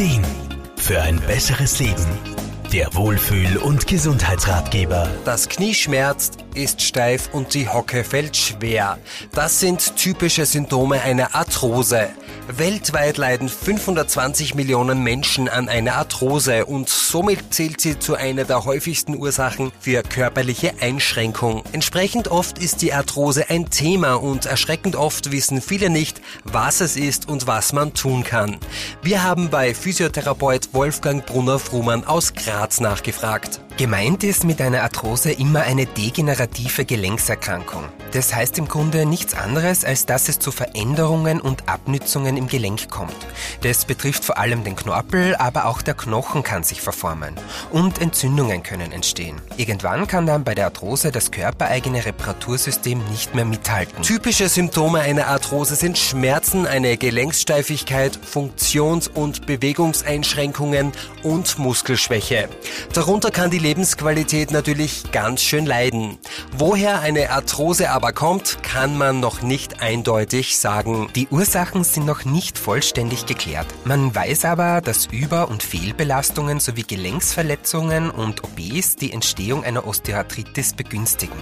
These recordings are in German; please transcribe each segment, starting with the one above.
Ideen für ein besseres Leben. Der Wohlfühl- und Gesundheitsratgeber. Das Knie schmerzt, ist steif und die Hocke fällt schwer. Das sind typische Symptome einer Arthrose. Weltweit leiden 520 Millionen Menschen an einer Arthrose und somit zählt sie zu einer der häufigsten Ursachen für körperliche Einschränkung. Entsprechend oft ist die Arthrose ein Thema und erschreckend oft wissen viele nicht, was es ist und was man tun kann. Wir haben bei Physiotherapeut Wolfgang Brunner-Frumann aus Graz nachgefragt. Gemeint ist mit einer Arthrose immer eine degenerative Gelenkserkrankung. Das heißt im Grunde nichts anderes, als dass es zu Veränderungen und Abnützungen im Gelenk kommt. Das betrifft vor allem den Knorpel, aber auch der Knochen kann sich verformen. Und Entzündungen können entstehen. Irgendwann kann dann bei der Arthrose das körpereigene Reparatursystem nicht mehr mithalten. Typische Symptome einer Arthrose sind Schmerzen, eine Gelenkssteifigkeit, Funktions- und Bewegungseinschränkungen und Muskelschwäche. Darunter kann die Lebensqualität natürlich ganz schön leiden. Woher eine Arthrose aber kommt, kann man noch nicht eindeutig sagen. Die Ursachen sind noch nicht vollständig geklärt. Man weiß aber, dass Über- und Fehlbelastungen sowie Gelenksverletzungen und OPs die Entstehung einer Osteoarthritis begünstigen.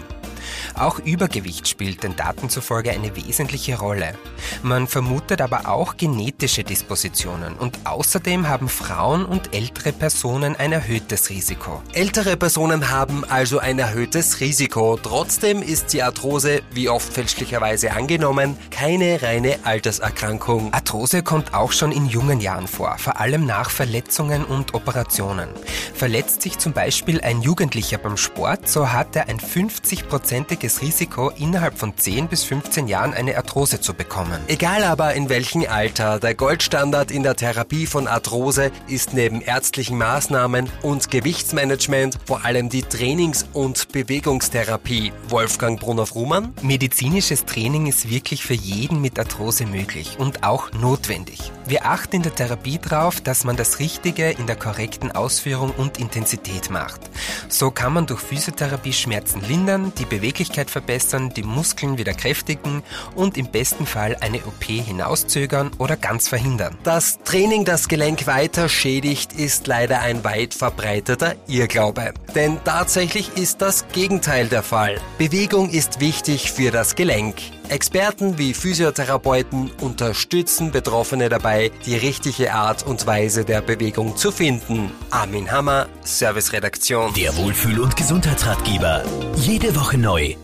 Auch Übergewicht spielt den Daten zufolge eine wesentliche Rolle. Man vermutet aber auch genetische Dispositionen und außerdem haben Frauen und ältere Personen ein erhöhtes Risiko. Ältere Personen haben also ein erhöhtes Risiko. Trotzdem ist die Arthrose, wie oft fälschlicherweise angenommen, keine reine Alterserkrankung. Arthrose kommt auch schon in jungen Jahren vor, vor allem nach Verletzungen und Operationen. Verletzt sich zum Beispiel ein Jugendlicher beim Sport, so hat er ein 50-prozentiges Risiko, innerhalb von 10 bis 15 Jahren eine Arthrose zu bekommen. Egal aber in welchem Alter, der Goldstandard in der Therapie von Arthrose ist neben ärztlichen Maßnahmen und Gewichtsmanagement vor allem die Trainings- und Bewegungstherapie. Wolfgang Brunner-Frumann? Medizinisches Training ist wirklich für jeden mit Arthrose möglich und auch notwendig. Wir achten in der Therapie darauf, dass man das Richtige in der korrekten Ausführung und Intensität macht. So kann man durch Physiotherapie Schmerzen lindern, die Beweglichkeit verbessern, die Muskeln wieder kräftigen und im besten Fall eine OP hinauszögern oder ganz verhindern. Das Training das Gelenk weiter schädigt, ist leider ein weit verbreiteter Irrglaube. Denn tatsächlich ist das Gegenteil der Fall. Bewegung ist wichtig für das Gelenk. Experten wie Physiotherapeuten unterstützen Betroffene dabei, die richtige Art und Weise der Bewegung zu finden. Armin Hammer, Serviceredaktion. Der Wohlfühl- und Gesundheitsratgeber. Jede Woche neu